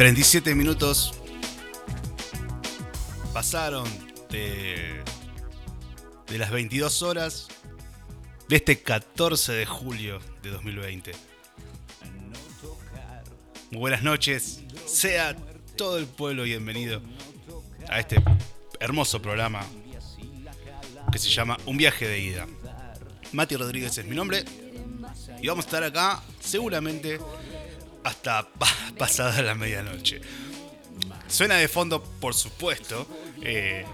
37 minutos pasaron de, de las 22 horas de este 14 de julio de 2020. Muy buenas noches, sea todo el pueblo bienvenido a este hermoso programa que se llama Un viaje de ida. Mati Rodríguez es mi nombre y vamos a estar acá seguramente hasta pasada la medianoche. Suena de fondo, por supuesto, eh,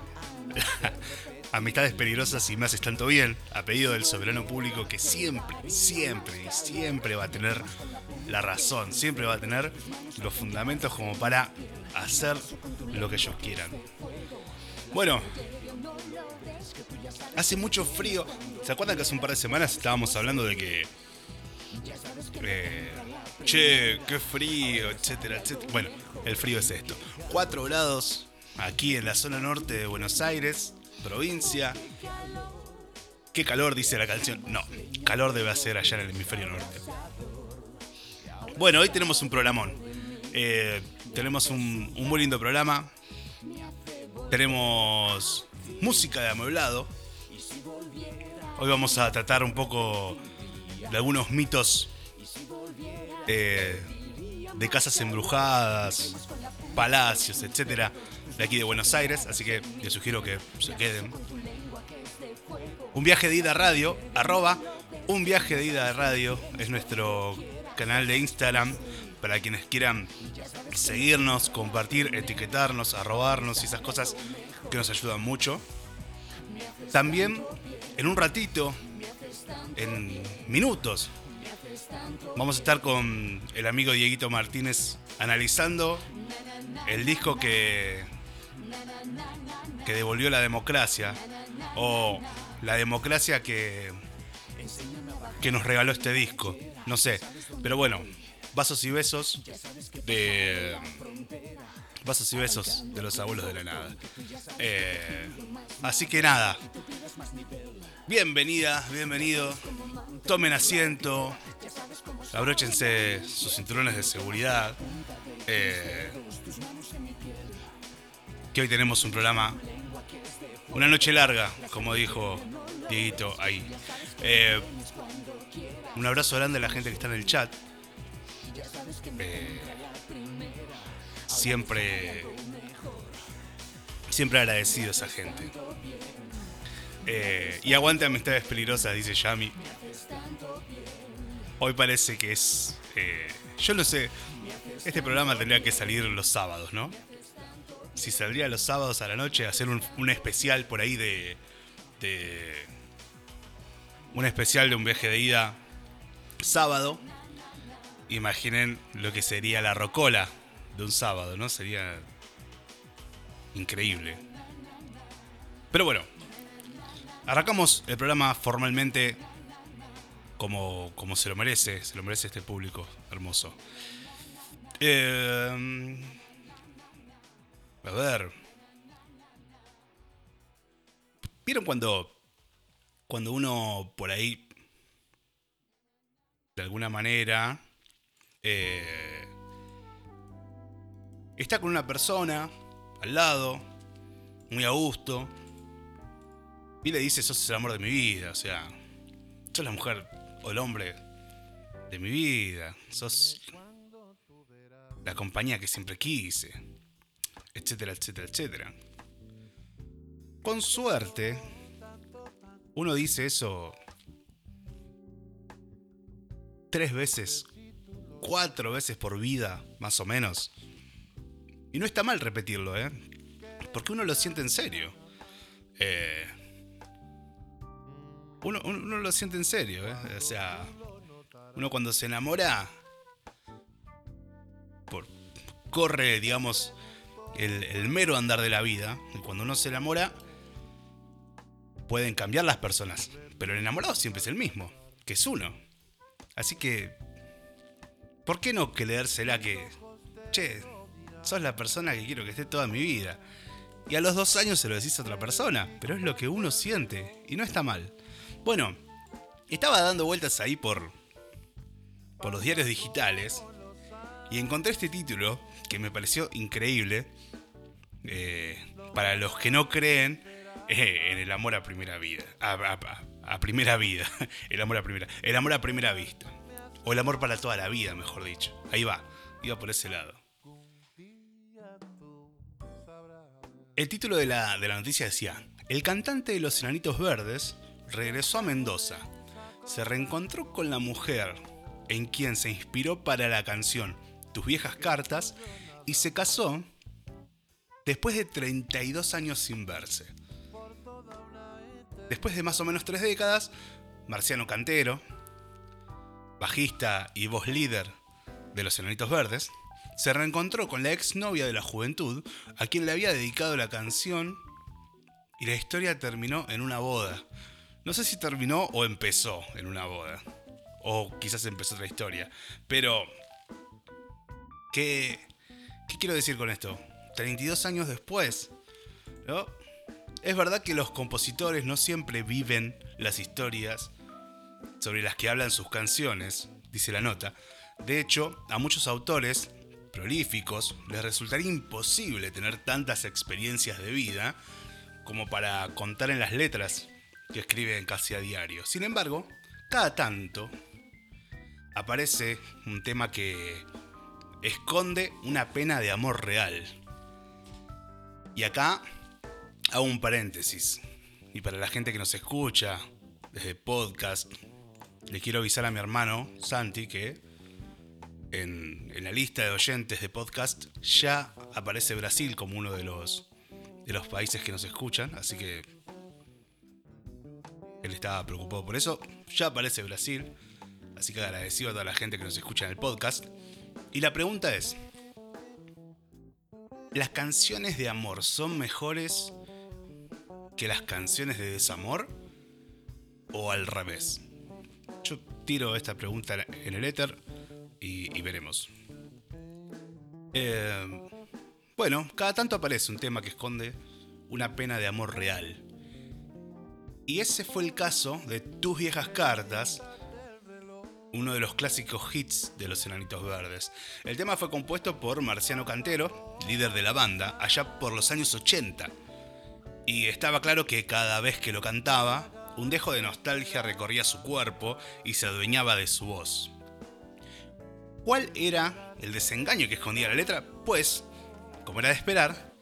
Amistades peligrosas y me haces tanto bien, a pedido del soberano público que siempre, siempre, siempre va a tener la razón, siempre va a tener los fundamentos como para hacer lo que ellos quieran. Bueno, hace mucho frío. ¿Se acuerdan que hace un par de semanas estábamos hablando de que... Eh, che, qué frío, etcétera, etcétera. Bueno, el frío es esto. 4 grados aquí en la zona norte de Buenos Aires, provincia. ¿Qué calor dice la canción? No, calor debe hacer allá en el hemisferio norte. Bueno, hoy tenemos un programón. Eh, tenemos un, un muy lindo programa. Tenemos música de amueblado. Hoy vamos a tratar un poco de algunos mitos eh, de casas embrujadas, palacios, etcétera, de aquí de Buenos Aires. Así que les sugiero que se queden. Un viaje de ida radio, arroba un viaje de ida radio es nuestro canal de Instagram para quienes quieran seguirnos, compartir, etiquetarnos, arrobarnos y esas cosas que nos ayudan mucho. También en un ratito, en minutos, vamos a estar con el amigo Dieguito Martínez analizando el disco que, que devolvió la democracia o la democracia que, que nos regaló este disco. No sé, pero bueno, vasos y besos de vasos y besos de los abuelos de la nada. Eh, así que nada, bienvenida, bienvenido. Tomen asiento, abróchense sus cinturones de seguridad. Eh, que hoy tenemos un programa, una noche larga, como dijo Dieguito ahí. Eh, un abrazo grande a la gente que está en el chat. Eh, siempre, siempre agradecido a esa gente. y aguante amistades peligrosas, dice Yami. Hoy parece que es. yo no sé. Este programa tendría que salir los sábados, ¿no? Si saldría los sábados a la noche, hacer un, un especial por ahí de, de. Un especial de un viaje de ida sábado. Imaginen lo que sería la rocola de un sábado, ¿no? Sería increíble. Pero bueno, arrancamos el programa formalmente como, como se lo merece, se lo merece este público hermoso. Eh, a ver. ¿Vieron cuando, cuando uno por ahí, de alguna manera, eh, está con una persona al lado, muy a gusto, y le dice, sos el amor de mi vida, o sea, sos la mujer el hombre de mi vida, sos la compañía que siempre quise, etcétera, etcétera, etcétera. Con suerte, uno dice eso tres veces, cuatro veces por vida, más o menos. Y no está mal repetirlo, ¿eh? Porque uno lo siente en serio. Eh, uno, lo siente en serio, ¿eh? O sea, uno cuando se enamora, corre, digamos, el, el, mero andar de la vida. Y cuando uno se enamora, pueden cambiar las personas. Pero el enamorado siempre es el mismo, que es uno. Así que, ¿por qué no creérsela que, che, sos la persona que quiero que esté toda mi vida? Y a los dos años se lo decís a otra persona, pero es lo que uno siente y no está mal. Bueno, estaba dando vueltas ahí por, por los diarios digitales y encontré este título que me pareció increíble. Eh, para los que no creen eh, en el amor a primera vida. A, primera vida. El amor a primera. El amor a primera vista. O el amor para toda la vida, mejor dicho. Ahí va. Iba por ese lado. El título de la, de la noticia decía, el cantante de Los Enanitos Verdes regresó a Mendoza. Se reencontró con la mujer en quien se inspiró para la canción Tus viejas cartas y se casó después de 32 años sin verse. Después de más o menos tres décadas, Marciano Cantero, bajista y voz líder de Los Enanitos Verdes, se reencontró con la exnovia de la juventud, a quien le había dedicado la canción, y la historia terminó en una boda. No sé si terminó o empezó en una boda. O quizás empezó otra historia. Pero... ¿Qué, qué quiero decir con esto? 32 años después. Es verdad que los compositores no siempre viven las historias sobre las que hablan sus canciones, dice la nota. De hecho, a muchos autores prolíficos les resultaría imposible tener tantas experiencias de vida como para contar en las letras que escriben casi a diario. Sin embargo, cada tanto aparece un tema que esconde una pena de amor real. Y acá hago un paréntesis. Y para la gente que nos escucha desde podcast, le quiero avisar a mi hermano Santi que en, la lista de oyentes de podcast ya aparece Brasil como uno de los, países que nos escuchan. Así que estaba preocupado por eso. Ya aparece Brasil. Así que agradecido a toda la gente que nos escucha en el podcast. Y la pregunta es, ¿las canciones de amor son mejores que las canciones de desamor? ¿O al revés? Yo tiro esta pregunta en el éter y, veremos. Eh, bueno, cada tanto aparece un tema que esconde una pena de amor real. Y ese fue el caso de Tus viejas cartas, uno de los clásicos hits de los Enanitos Verdes. El tema fue compuesto por Marciano Cantero, líder de la banda, allá por los años 80. Y estaba claro que cada vez que lo cantaba, un dejo de nostalgia recorría su cuerpo y se adueñaba de su voz. ¿Cuál era el desengaño que escondía la letra? Pues, como era de esperar,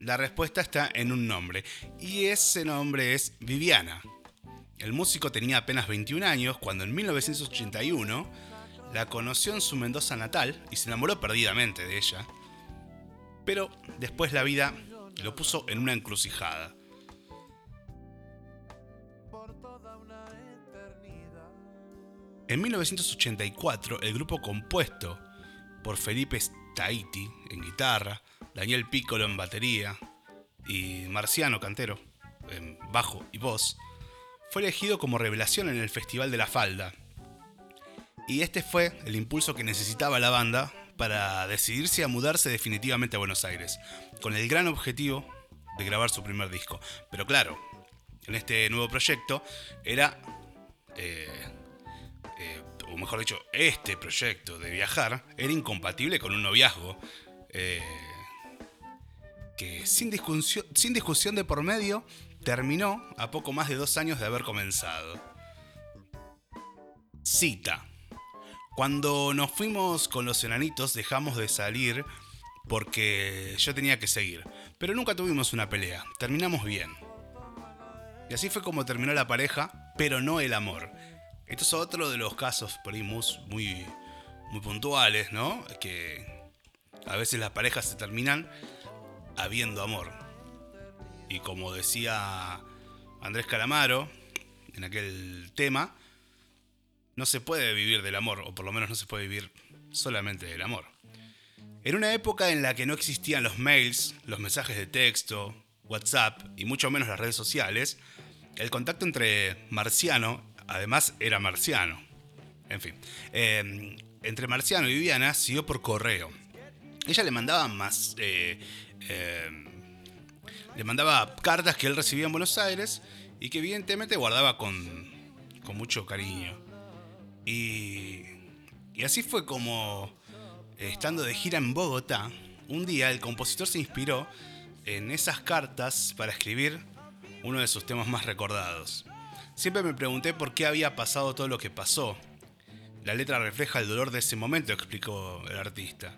la respuesta está en un nombre. Y ese nombre es Viviana. El músico tenía apenas 21 años cuando en 1981 la conoció en su Mendoza natal y se enamoró perdidamente de ella. Pero después la vida lo puso en una encrucijada. En 1984, el grupo compuesto por Felipe Staiti en guitarra, Daniel Piccolo en batería y Marciano Cantero en bajo y voz, fue elegido como revelación en el Festival de la Falda. Y este fue el impulso que necesitaba la banda para decidirse a mudarse definitivamente a Buenos Aires, con el gran objetivo de grabar su primer disco. Pero claro, en este nuevo proyecto era, eh, eh, o mejor dicho, este proyecto de viajar era incompatible con un noviazgo. Eh, que sin discusión, sin discusión de por medio terminó a poco más de dos años de haber comenzado. Cita. Cuando nos fuimos con los enanitos dejamos de salir porque yo tenía que seguir, pero nunca tuvimos una pelea, terminamos bien. Y así fue como terminó la pareja, pero no el amor. Esto es otro de los casos por muy, muy puntuales, ¿no? Que a veces las parejas se terminan habiendo amor. Y como decía Andrés Calamaro en aquel tema, no se puede vivir del amor, o por lo menos no se puede vivir solamente del amor. En una época en la que no existían los mails, los mensajes de texto, WhatsApp y mucho menos las redes sociales, el contacto entre Marciano, además era Marciano, en fin, eh, entre Marciano y Viviana siguió por correo. Ella le mandaba más eh, eh, le mandaba cartas que él recibía en Buenos Aires y que evidentemente guardaba con, con mucho cariño. Y, y así fue como estando de gira en Bogotá, un día el compositor se inspiró en esas cartas para escribir uno de sus temas más recordados. Siempre me pregunté por qué había pasado todo lo que pasó. La letra refleja el dolor de ese momento, explicó el artista.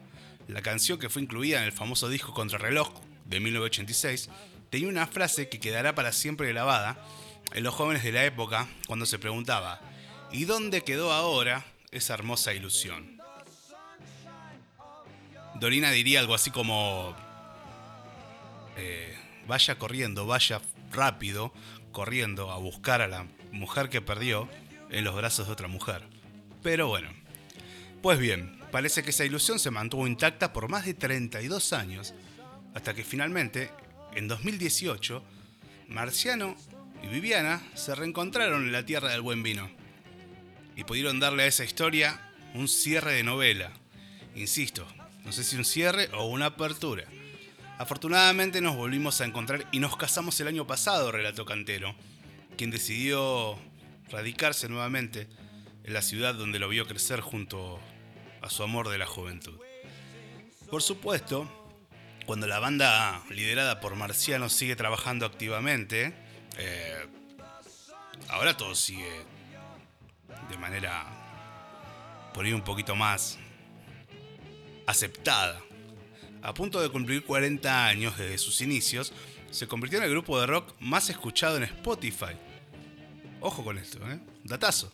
La canción que fue incluida en el famoso disco Contrarreloj de 1986 tenía una frase que quedará para siempre grabada en los jóvenes de la época cuando se preguntaba, ¿y dónde quedó ahora esa hermosa ilusión? Dorina diría algo así como, eh, vaya corriendo, vaya rápido, corriendo a buscar a la mujer que perdió en los brazos de otra mujer. Pero bueno, pues bien, parece que esa ilusión se mantuvo intacta por más de 32 años, hasta que finalmente, en 2018, Marciano y Viviana se reencontraron en la tierra del buen vino y pudieron darle a esa historia un cierre de novela. Insisto, no sé si un cierre o una apertura. Afortunadamente nos volvimos a encontrar y nos casamos el año pasado, relató Cantero, quien decidió radicarse nuevamente en la ciudad donde lo vio crecer junto a su amor de la juventud. Por supuesto, cuando la banda liderada por Marciano sigue trabajando activamente, eh, ahora todo sigue de manera por ahí un poquito más aceptada a punto de cumplir 40 años desde sus inicios, se convirtió en el grupo de rock más escuchado en Spotify. Ojo con esto, ¿eh? Datazo.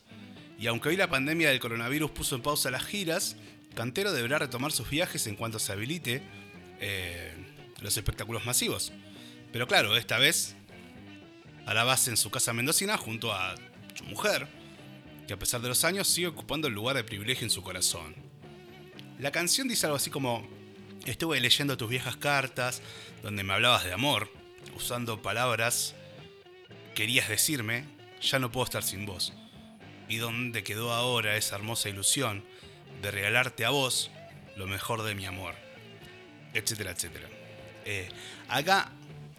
Y aunque hoy la pandemia del coronavirus puso en pausa las giras, Cantero deberá retomar sus viajes en cuanto se habilite eh, los espectáculos masivos. Pero claro, esta vez a la base en su casa mendocina junto a su mujer, que a pesar de los años sigue ocupando el lugar de privilegio en su corazón. La canción dice algo así como, Estuve leyendo tus viejas cartas donde me hablabas de amor, usando palabras querías decirme, ya no puedo estar sin vos. ¿Y dónde quedó ahora esa hermosa ilusión de regalarte a vos lo mejor de mi amor? Etcétera, etcétera. Eh, acá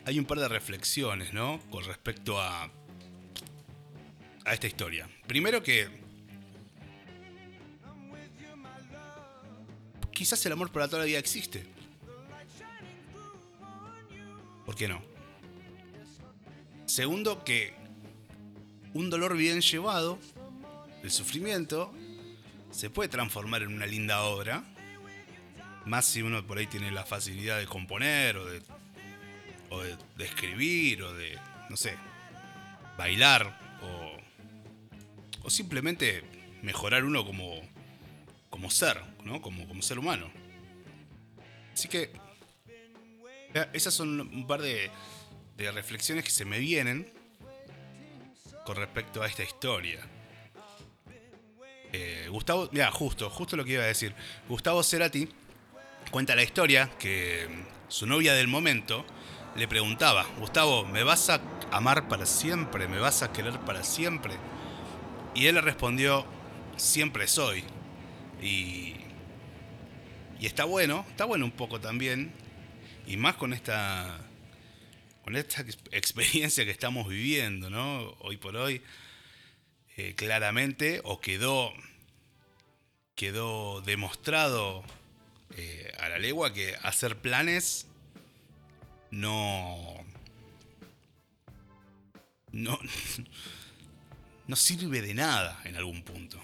hay un par de reflexiones, ¿no? Con respecto a, a esta historia. Primero que quizás el amor para toda la vida existe. ¿Por qué no? Segundo, que un dolor bien llevado, el sufrimiento, se puede transformar en una linda obra. Más si uno por ahí tiene la facilidad de componer o de, escribir o de, no sé, bailar o, o simplemente mejorar uno como, como ser, ¿no? Como, como ser humano. Así que esas son un par de reflexiones que se me vienen con respecto a esta historia. Gustavo, justo, justo lo que iba a decir. Gustavo Cerati cuenta la historia que su novia del momento le preguntaba, Gustavo, ¿me vas a amar para siempre? ¿Me vas a querer para siempre? Y él le respondió, siempre soy. Y, y está bueno, está bueno un poco también, y más con esta, con esta experiencia que estamos viviendo, ¿no? Hoy por hoy, eh, claramente, o quedó, quedó demostrado eh, a la legua que hacer planes no, no, no sirve de nada en algún punto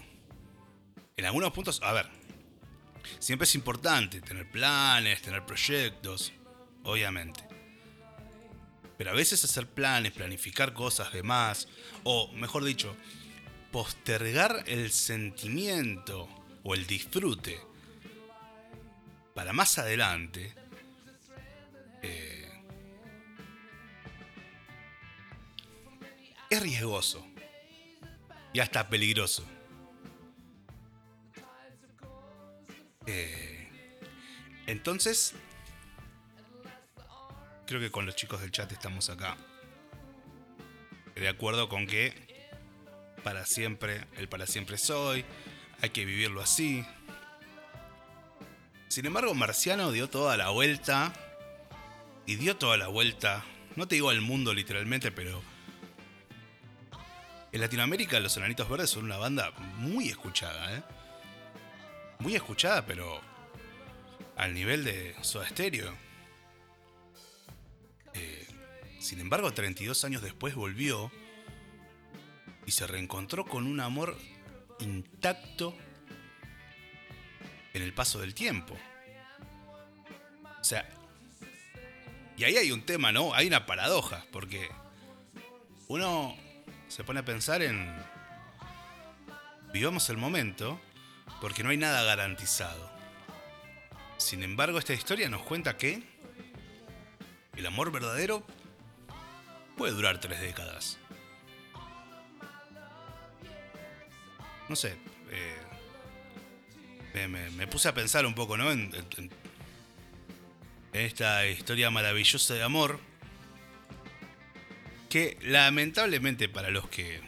en algunos puntos, a ver, siempre es importante tener planes, tener proyectos, obviamente. Pero a veces hacer planes, planificar cosas de más, o mejor dicho, postergar el sentimiento o el disfrute para más adelante, eh, es riesgoso y hasta peligroso. Eh, entonces, creo que con los chicos del chat estamos acá. De acuerdo con que para siempre, el para siempre soy, hay que vivirlo así. Sin embargo, Marciano dio toda la vuelta. Y dio toda la vuelta. No te digo al mundo literalmente, pero. En Latinoamérica los Enanitos Verdes son una banda muy escuchada, ¿eh? muy escuchada, pero al nivel de Soda Stereo. Eh, sin embargo, 32 años después volvió y se reencontró con un amor intacto en el paso del tiempo. O sea, y ahí hay un tema, ¿no? Hay una paradoja, porque uno se pone a pensar en... Vivamos el momento, porque no hay nada garantizado. Sin embargo, esta historia nos cuenta que el amor verdadero puede durar tres décadas. No sé, eh, me, puse a pensar un poco, ¿no? En, esta historia maravillosa de amor, que lamentablemente para los que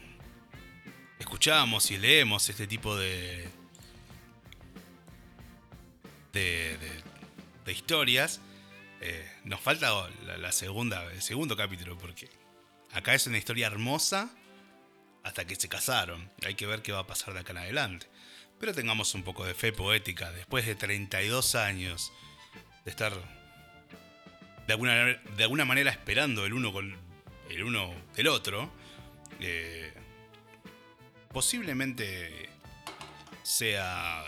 escuchamos y leemos este tipo de, de, historias, eh, nos falta la, segunda, el segundo capítulo, porque acá es una historia hermosa hasta que se casaron. Hay que ver qué va a pasar de acá en adelante. Pero tengamos un poco de fe poética. Después de 32 años de estar de alguna, de alguna manera esperando el uno con el uno del otro, eh, posiblemente sea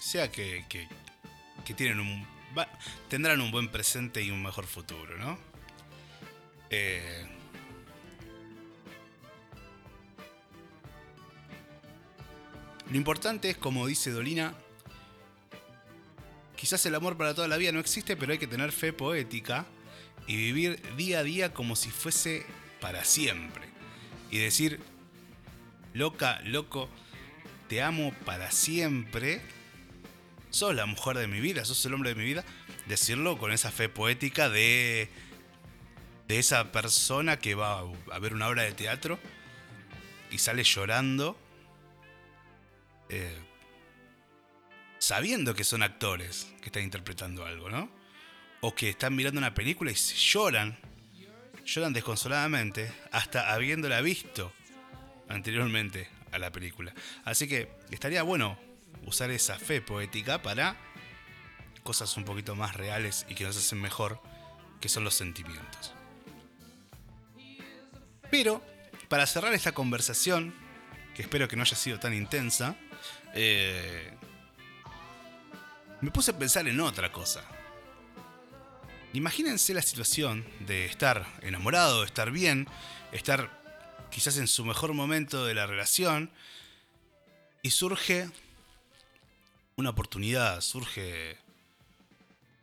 sea que, que, tienen un tendrán un buen presente y un mejor futuro, ¿no? Eh, lo importante es, como dice Dolina, quizás el amor para toda la vida no existe, pero hay que tener fe poética y vivir día a día como si fuese para siempre. Y decir, loca, loco, te amo para siempre sos la mujer de mi vida, sos el hombre de mi vida, decirlo con esa fe poética de, de esa persona que va a ver una obra de teatro y sale llorando, eh, sabiendo que son actores que están interpretando algo, ¿no? O que están mirando una película y lloran, lloran desconsoladamente, hasta habiéndola visto anteriormente a la película. Así que estaría bueno usar esa fe poética para cosas un poquito más reales y que nos hacen mejor, que son los sentimientos. Pero, para cerrar esta conversación, que espero que no haya sido tan intensa, eh, me puse a pensar en otra cosa. Imagínense la situación de estar enamorado, estar bien, estar quizás en su mejor momento de la relación, y surge una oportunidad, surge.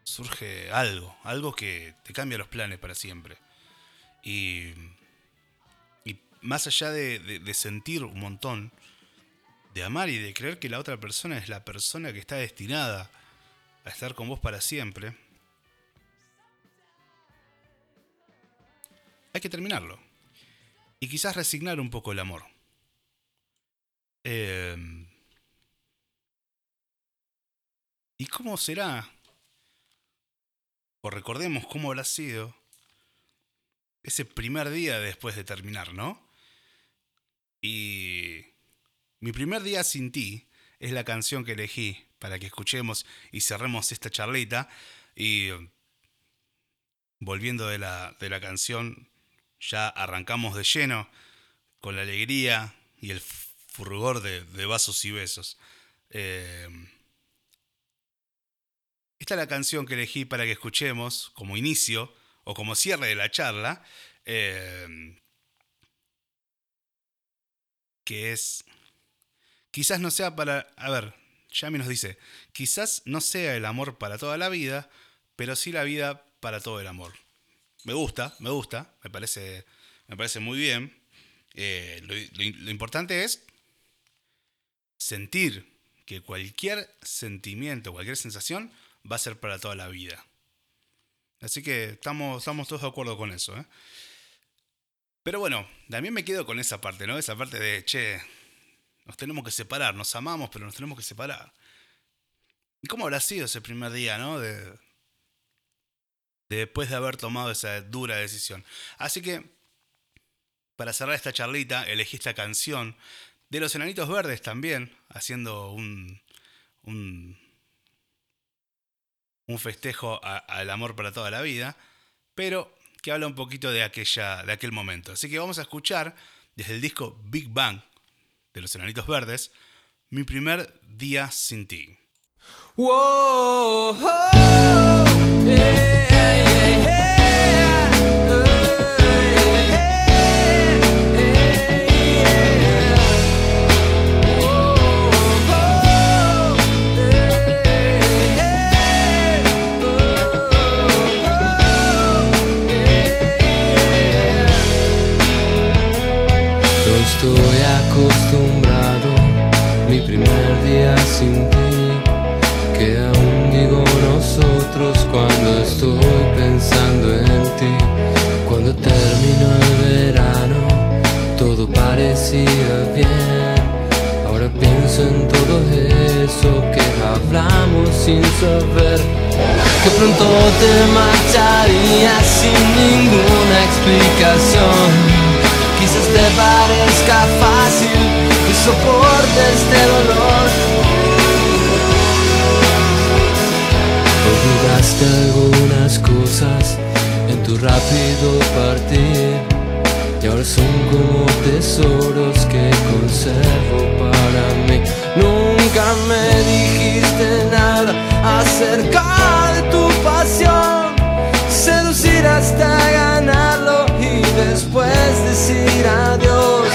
surge algo, algo que te cambia los planes para siempre. Y. y más allá de, sentir un montón, de amar y de creer que la otra persona es la persona que está destinada a estar con vos para siempre, hay que terminarlo. Y quizás resignar un poco el amor. Eh, ¿Y cómo será? O recordemos cómo habrá sido ese primer día después de terminar, ¿no? Y mi primer día sin ti es la canción que elegí para que escuchemos y cerremos esta charlita. Y volviendo de la, de la canción, ya arrancamos de lleno con la alegría y el furgor de, vasos y besos. Eh, esta es la canción que elegí para que escuchemos como inicio o como cierre de la charla, eh, que es, quizás no sea para, a ver, Yami nos dice, quizás no sea el amor para toda la vida, pero sí la vida para todo el amor. Me gusta, me gusta, me parece, me parece muy bien. Eh, lo importante es sentir que cualquier sentimiento, cualquier sensación, va a ser para toda la vida. Así que estamos, estamos todos de acuerdo con eso. ¿eh? Pero bueno, también me quedo con esa parte, ¿no? Esa parte de, che, nos tenemos que separar, nos amamos, pero nos tenemos que separar. ¿Y cómo habrá sido ese primer día, ¿no? De, después de haber tomado esa dura decisión. Así que, para cerrar esta charlita, elegí esta canción de los Enanitos Verdes también, haciendo un, un, un festejo al amor para toda la vida, pero que habla un poquito de, aquella, de aquel momento. Así que vamos a escuchar desde el disco Big Bang de los Enanitos Verdes, Mi primer día sin ti. Bien. Ahora pienso en todo eso que hablamos sin saber. Que pronto te marcharías sin ninguna explicación. Quizás te parezca fácil que soportes este dolor. Olvidaste algunas cosas en tu rápido partir y ahora son como tesoros que conservo para mí. Nunca me dijiste nada acerca de tu pasión, seducir hasta ganarlo y después decir adiós.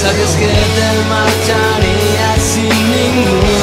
Sabes que te marcharías sin ninguna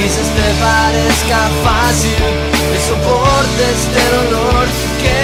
Quizás te parezca fácil que soporte dolor que cargué